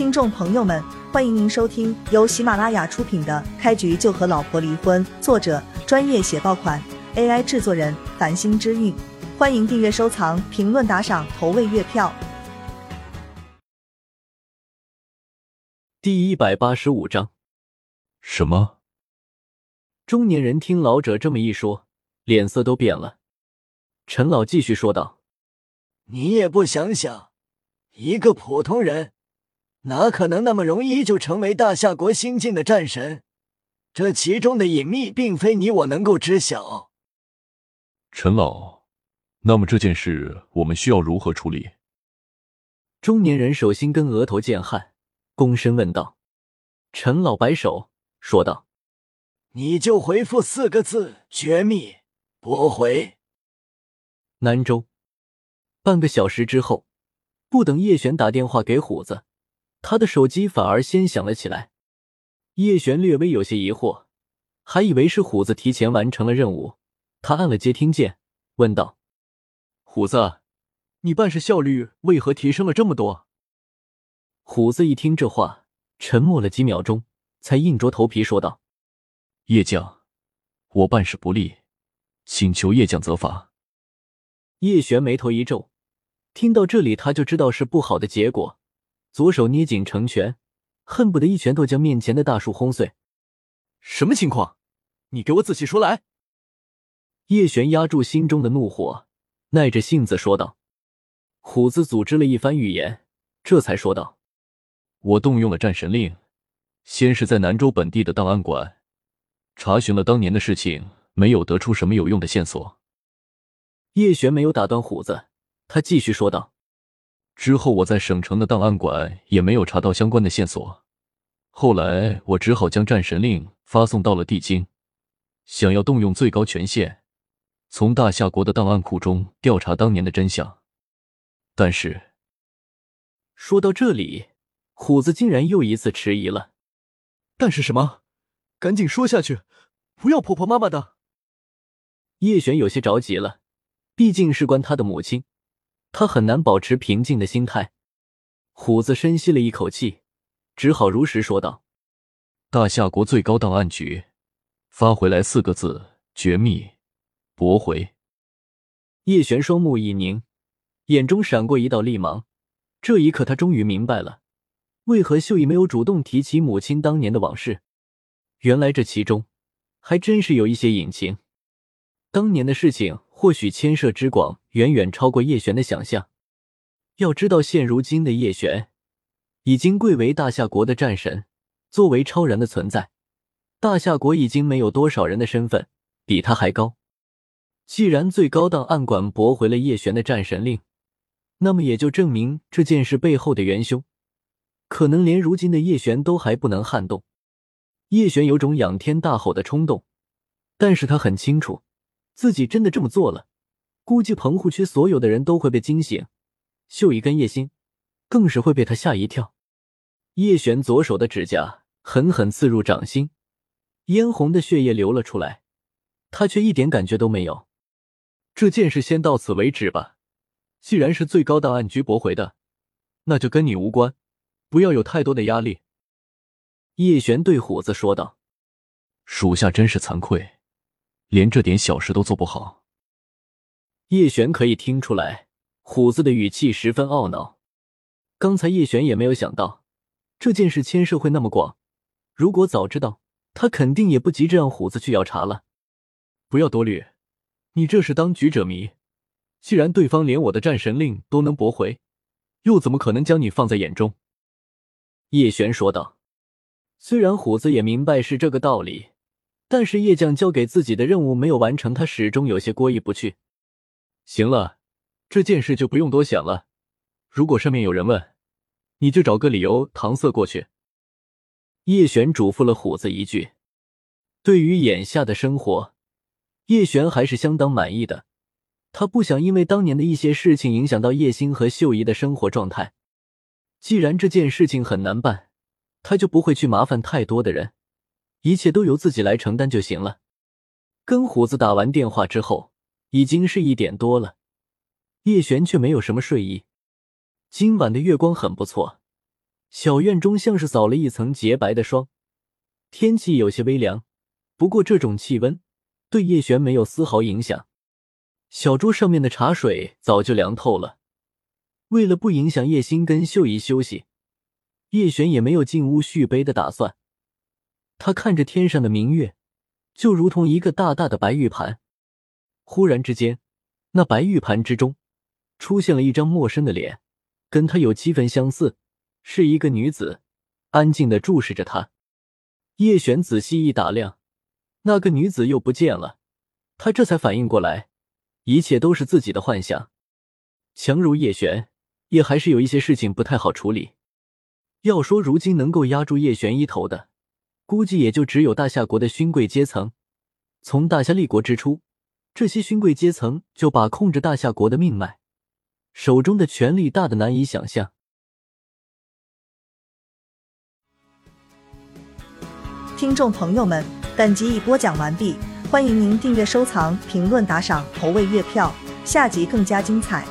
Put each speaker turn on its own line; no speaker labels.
听众朋友们，欢迎您收听由喜马拉雅出品的《开局就和老婆离婚》，作者专业写爆款，AI 制作人繁星之韵。欢迎订阅、收藏、评论、打赏、投喂月票。
第一百八十五章，
什么？
中年人听老者这么一说，脸色都变了。陈老继续说道：“
你也不想想，一个普通人。”哪可能那么容易就成为大夏国新晋的战神？这其中的隐秘并非你我能够知晓。
陈老，那么这件事我们需要如何处理？
中年人手心跟额头见汗，躬身问道。陈老摆手说道：“
你就回复四个字：绝密，驳回。”
南州，半个小时之后，不等叶璇打电话给虎子。他的手机反而先响了起来，叶璇略微有些疑惑，还以为是虎子提前完成了任务。他按了接听键，问道：“虎子，你办事效率为何提升了这么多？”虎子一听这话，沉默了几秒钟，才硬着头皮说道：“
叶将，我办事不力，请求叶将责罚。”
叶璇眉头一皱，听到这里他就知道是不好的结果。左手捏紧成拳，恨不得一拳头将面前的大树轰碎。什么情况？你给我仔细说来。叶璇压住心中的怒火，耐着性子说道。虎子组织了一番语言，这才说道：“
我动用了战神令，先是在南州本地的档案馆查询了当年的事情，没有得出什么有用的线索。”
叶璇没有打断虎子，他继续说道。
之后，我在省城的档案馆也没有查到相关的线索。后来，我只好将战神令发送到了地京，想要动用最高权限，从大夏国的档案库中调查当年的真相。但是，
说到这里，虎子竟然又一次迟疑了。但是什么？赶紧说下去，不要婆婆妈妈的。叶璇有些着急了，毕竟事关他的母亲。他很难保持平静的心态。虎子深吸了一口气，只好如实说道：“
大夏国最高档案局发回来四个字：绝密，驳回。”
叶璇双目一凝，眼中闪过一道厉芒。这一刻，他终于明白了，为何秀姨没有主动提起母亲当年的往事。原来这其中还真是有一些隐情。当年的事情或许牵涉之广，远远超过叶璇的想象。要知道，现如今的叶璇已经贵为大夏国的战神，作为超然的存在，大夏国已经没有多少人的身份比他还高。既然最高档案馆驳回了叶璇的战神令，那么也就证明这件事背后的元凶，可能连如今的叶璇都还不能撼动。叶璇有种仰天大吼的冲动，但是他很清楚。自己真的这么做了，估计棚户区所有的人都会被惊醒，秀姨跟叶星更是会被他吓一跳。叶璇左手的指甲狠狠刺入掌心，嫣红的血液流了出来，他却一点感觉都没有。这件事先到此为止吧，既然是最高档案局驳回的，那就跟你无关，不要有太多的压力。叶璇对虎子说道：“
属下真是惭愧。”连这点小事都做不好，
叶璇可以听出来，虎子的语气十分懊恼。刚才叶璇也没有想到这件事牵涉会那么广，如果早知道，他肯定也不急着让虎子去要查了。不要多虑，你这是当局者迷。既然对方连我的战神令都能驳回，又怎么可能将你放在眼中？叶璇说道。虽然虎子也明白是这个道理。但是叶将交给自己的任务没有完成，他始终有些过意不去。行了，这件事就不用多想了。如果上面有人问，你就找个理由搪塞过去。叶璇嘱咐了虎子一句。对于眼下的生活，叶璇还是相当满意的。他不想因为当年的一些事情影响到叶星和秀姨的生活状态。既然这件事情很难办，他就不会去麻烦太多的人。一切都由自己来承担就行了。跟虎子打完电话之后，已经是一点多了，叶璇却没有什么睡意。今晚的月光很不错，小院中像是扫了一层洁白的霜，天气有些微凉，不过这种气温对叶璇没有丝毫影响。小桌上面的茶水早就凉透了，为了不影响叶星跟秀姨休息，叶璇也没有进屋续杯的打算。他看着天上的明月，就如同一个大大的白玉盘。忽然之间，那白玉盘之中出现了一张陌生的脸，跟他有七分相似。是一个女子，安静的注视着他。叶璇仔细一打量，那个女子又不见了。他这才反应过来，一切都是自己的幻想。强如叶璇，也还是有一些事情不太好处理。要说如今能够压住叶璇一头的，估计也就只有大夏国的勋贵阶层。从大夏立国之初，这些勋贵阶层就把控着大夏国的命脉，手中的权力大的难以想象。
听众朋友们，本集已播讲完毕，欢迎您订阅、收藏、评论、打赏、投喂月票，下集更加精彩。